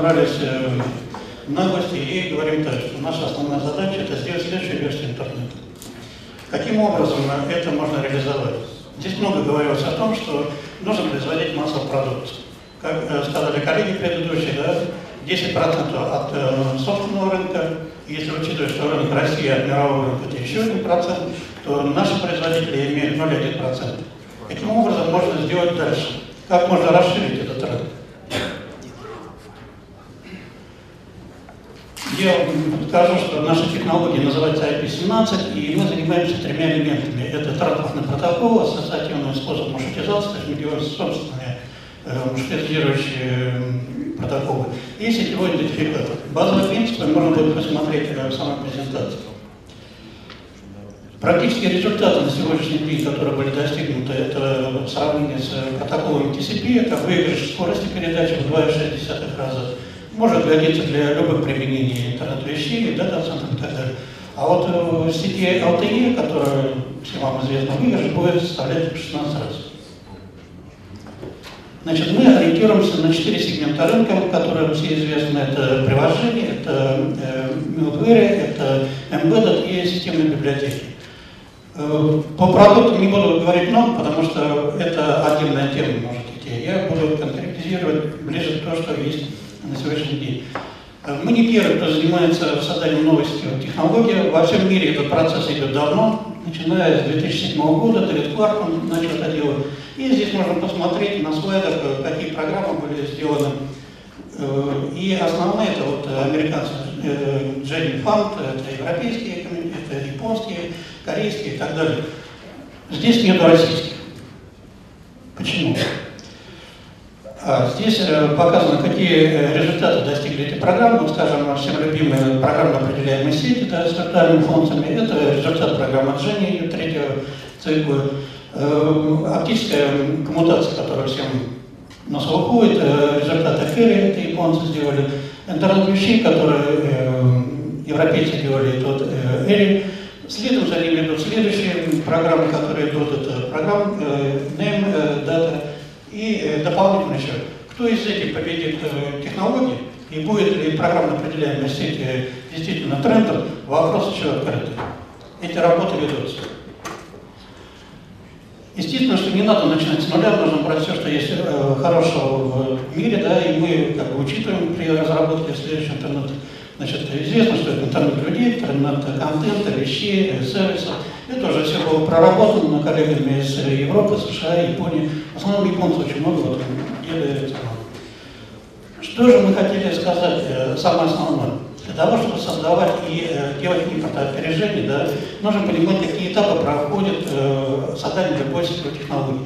набрались э, наглости и говорим так, что наша основная задача это сделать следующую версию интернета. Каким образом это можно реализовать? Здесь много говорилось о том, что нужно производить массовую продукцию. Как э, сказали коллеги предыдущие, да, 10% от э, собственного рынка, если учитывать, что рынок России от мирового рынка это еще 1%, то наши производители имеют 0,1%. Каким образом можно сделать дальше? Как можно расширить этот рынок? Я скажу, что наша технология называется IP17, и мы занимаемся тремя элементами. Это транспортный протокол, ассоциативный способ маршрутизации, то есть мы делаем собственные э, маршрутизирующие протоколы, и сетевой идентификатор. Базовые принципы можно будет посмотреть в самой презентации. Практические результаты на сегодняшний день, которые были достигнуты, это в сравнении с протоколом TCP, это выигрыш скорости передачи в 2,6 раза. Может годиться для любых применений интернет-вещей, дата-центров и так далее. А вот в сети LTE, которая всем вам известна, выигрыш будет составлять 16 раз. Значит, мы ориентируемся на четыре сегмента рынка, которые все известны. Это приложение, это э, middleware, это embedded и системные библиотеки. Э, по продуктам не буду говорить много, потому что это отдельная тема может идти. Я буду конкретизировать ближе к тому, что есть на сегодняшний день. Э, мы не первые, кто занимается созданием новой сетевой технологии. Во всем мире этот процесс идет давно, начиная с 2007 года, Дэвид Кларкман начал это делать. И здесь можно посмотреть на слайдах, э, какие программы были сделаны. И основные это вот американцы Дженни Фант, это европейские, это японские, корейские и так далее. Здесь нет российских. Почему? А здесь э, показано, какие э, результаты достигли эти программы. Вот, скажем, всем любимые программы определяемой сети да, с виртуальными функциями. Это результат программы Дженни ее третьего цикла. Э, оптическая коммутация, которая всем на слуху, это результат Эфири, это японцы сделали. Интернет вещей, которые европейцы делали, тот Эри. Следом за ними идут следующие программы, которые идут, это программа э, и э, дополнительно еще. Кто из этих победит э, технологии и будет ли программно определяемая сеть э, действительно трендом, вопрос еще открытый. Эти работы ведутся. Естественно, что не надо начинать с нуля, нужно брать все, что есть э, хорошего в мире, да, и мы как бы учитываем при разработке следующего интернета. Значит, известно, что это интернет людей, интернет контента, вещей, сервисов. Это уже все было проработано коллегами из Европы, США, Японии. В основном японцы очень много вот делают. Что же мы хотели сказать, э, самое основное? Для того, чтобы создавать и э, делать импортоопережение, да, нужно понимать, какие этапы проходит э, создание любой сетевой технологии.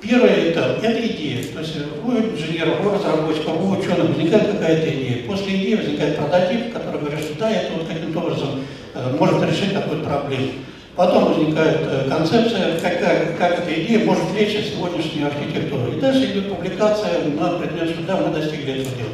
Первый этап – это идея. То есть у инженеров, у разработчиков, у ученых возникает какая-то идея. После идеи возникает прототип, который говорит, что да, это вот каким-то образом э, может решить какую-то проблему. Потом возникает э, концепция, какая, как эта идея может влечь сегодняшнюю архитектуру. И дальше идет публикация на предмет, что да, мы достигли этого дела.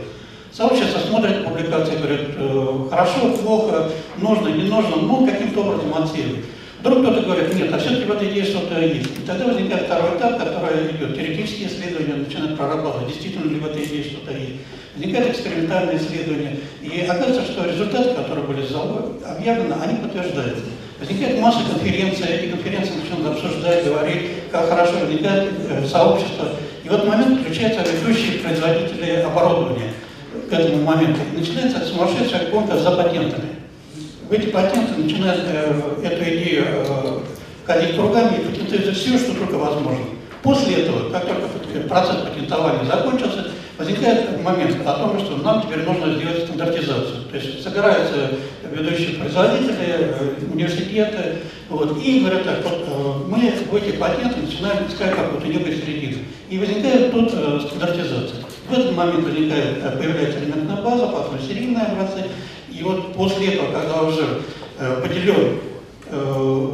Сообщество смотрит публикации, говорит, э, хорошо, плохо, нужно, не нужно, ну, каким-то образом оценивает. Вдруг кто-то говорит, нет, а все-таки в этой идее что-то есть. И тогда возникает второй этап, который идет. Теоретические исследования начинают прорабатывать, действительно ли в этой идее что-то есть. Возникает экспериментальное исследование. И оказывается, что результаты, которые были объявлены, они подтверждаются. Возникает масса конференций, эти конференции начинают обсуждать, говорить, как хорошо возникает э, сообщество. И в этот момент включаются ведущие производители оборудования к этому моменту. И начинается сумасшедшая гонка за патентами эти патенты начинают э, эту идею э, ходить кругами и патентуют все, что только возможно. После этого, как только процесс патентования закончился, возникает момент о том, что нам теперь нужно сделать стандартизацию. То есть собираются ведущие производители, э, университеты, вот, и говорят так, вот, э, мы в эти патенты начинаем искать какую-то некую середину. И возникает тут э, стандартизация. В этот момент возникает, появляется элементная база, потом серийные образцы, и вот после этого, когда уже э, поделен э,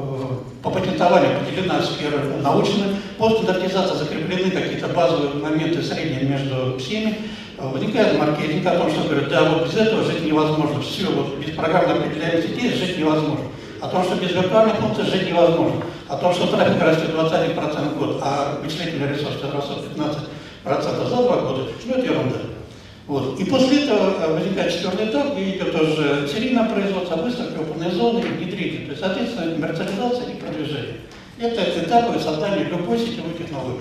по патентованию поделена сфера научная, по стандартизации закреплены какие-то базовые моменты средние между всеми, э, возникает маркетинг о том, что говорят, да, вот без этого жить невозможно, все, вот без программы определяемых сетей жить невозможно. О том, что без виртуальных функций жить невозможно. О том, что трафик растет 21% в год, а вычислительный ресурс растет 15% за два года, ну это ерунда. Вот. И после этого э, возникает четвертый этап, где идет уже серийное производство, выставка, опытные зоны внедрение. То есть, соответственно, коммерциализация и продвижение. Это этапы создания любой сетевой технологии.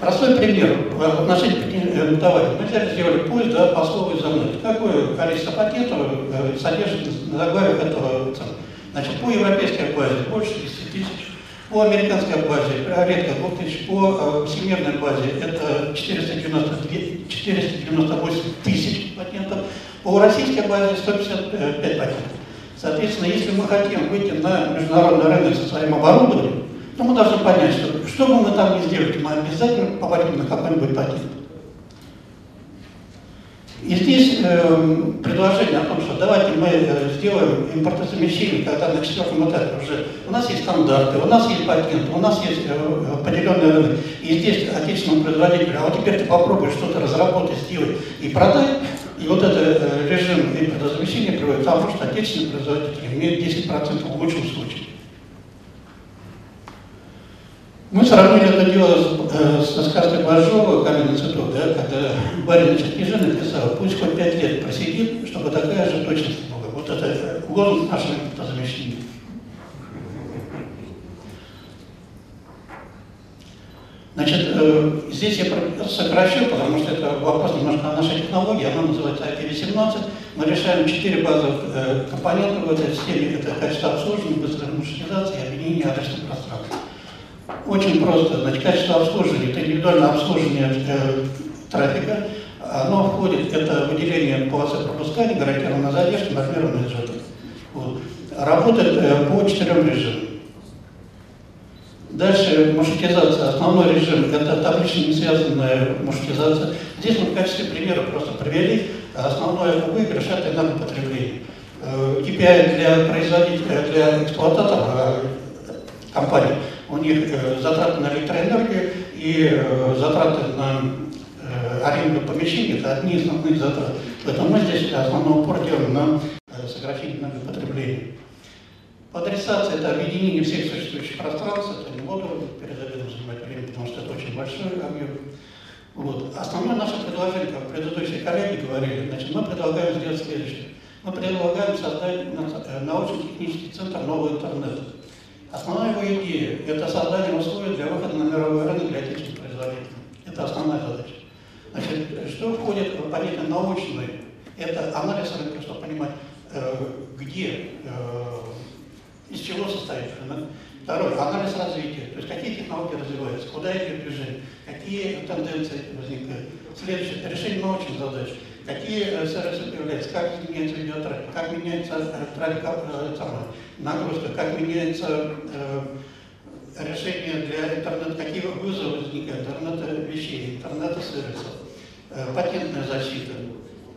Простой пример в отношении патентования. Мы взяли, сделали поиск да, слову «изомнет». Какое количество патентов э, содержит на заглавиях этого цена? Значит, по европейской базе больше 10 тысяч, по американской базе редко 2000, по э, всемирной базе это 492, 498 тысяч патентов, по российской базе 155 патентов. Соответственно, если мы хотим выйти на международный рынок со своим оборудованием, то мы должны понять, что что бы мы там ни сделали, мы обязательно попадем на какой-нибудь патент. И здесь э, предложение о том, что давайте мы э, сделаем импортозамещение, когда на четвертом этапе уже у нас есть стандарты, у нас есть патенты, у нас есть э, поделенный рынок, и здесь отечественному производителю, а вот теперь ты попробуй что-то разработать, сделать и продай, и вот этот э, режим импортозамещения приводит к тому, что отечественный производитель имеет 10% в лучшем случае. Мы сравнили это дело с, э, со сказкой Боржова «Каменный цветок», да, когда барин Черкижин написал, пусть хоть пять лет просидит, чтобы такая же точность была. Вот это лозунг нашего замещения. Значит, э, здесь я сокращу, потому что это вопрос немножко о нашей технологии, она называется IP18. Мы решаем четыре базовых э, компонента в этой системе. Это качество обслуживания, быстрая маршрутизация и объединение адресных пространств. Очень просто. Значит, качество обслуживания, это индивидуальное обслуживание э, трафика. Оно входит, это выделение полосы пропускания, гарантированная задержка, нормированный сжатый. Вот. Работает э, по четырем режимам. Дальше маршрутизация. Основной режим – это таблично не связанная маршрутизация. Здесь мы в качестве примера просто привели основной выигрыш – это энергопотребление. KPI э, для производителя, для эксплуататора э, компании – у них э, затраты на электроэнергию и затраты на аренду помещений – это одни из основных затрат. Поэтому мы здесь основной упор делаем на сокращение энергопотребления. Адресация – это объединение всех существующих пространств, это не буду перед занимать время, потому что это очень большой объем. Вот. Основное наше предложение, как предыдущие коллеги говорили, значит, мы предлагаем сделать следующее. Мы предлагаем создать научно-технический центр нового интернета. Основная его идея – это создание условий для выхода на мировой рынок для отечественных производителей. Это основная задача. Значит, что входит в понятие научный? Это анализ рынка, чтобы понимать, э, где, э, из чего состоит. Второе – анализ развития, то есть какие технологии развиваются, куда идет движение, какие тенденции возникают. Следующее – решение научных задач. Какие э, сервисы появляются, как меняется видеотрафик, как меняется трафик нагрузка, как меняется э, решение для интернета, какие вызовы возникают, интернета вещей, интернета сервисов, э, патентная защита.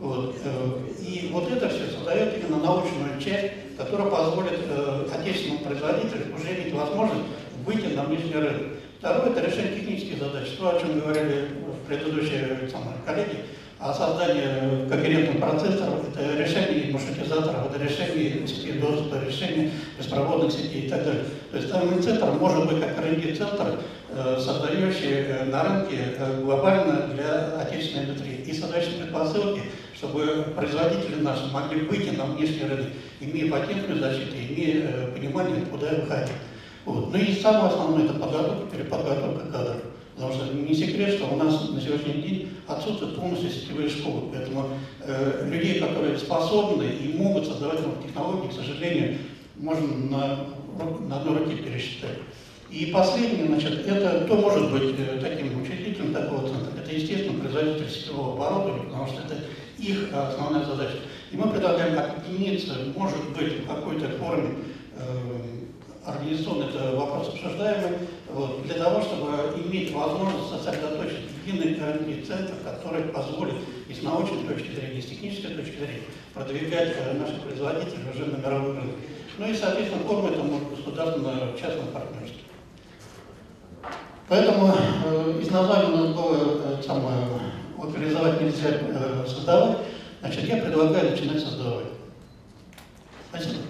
Вот. Э, и вот это все создает именно научную часть, которая позволит э, отечественному производителю уже иметь возможность выйти на внешний рынок. Второе – это решение технических задач, то, о чем говорили в предыдущие самые коллеги а создание когерентных процессоров, это решение маршрутизаторов, это решение сети доступа, решение беспроводных сетей и так далее. То есть данный центр может быть как R&D-центр, э, создающий э, на рынке э, глобально для отечественной индустрии и создающий предпосылки, чтобы производители наши могли выйти на внешний рынок, имея патентную защиту, имея понимание, куда выходить. Вот. Ну и самое основное – это подготовка, переподготовка кадров. Потому что не секрет, что у нас на сегодняшний день отсутствуют полностью сетевые школы. Поэтому э, людей, которые способны и могут создавать новые технологии, к сожалению, можно на, на одной руке пересчитать. И последнее, значит, это кто может быть э, таким учредителем такого центра? Это, естественно, производитель сетевого оборудования, потому что это их основная задача. И мы предлагаем объединиться, может быть, в какой-то форме э, это вопрос обсуждаемый, вот, для того, чтобы иметь возможность сосредоточить единый РНД центр, который позволит и с научной точки зрения, и с технической точки зрения продвигать э, наших производителей уже на мировой рынок. Ну и, соответственно, форма это может государственно-частное партнерство. Поэтому э, из названия у нас было э, э, создавать, значит, я предлагаю начинать создавать. Спасибо.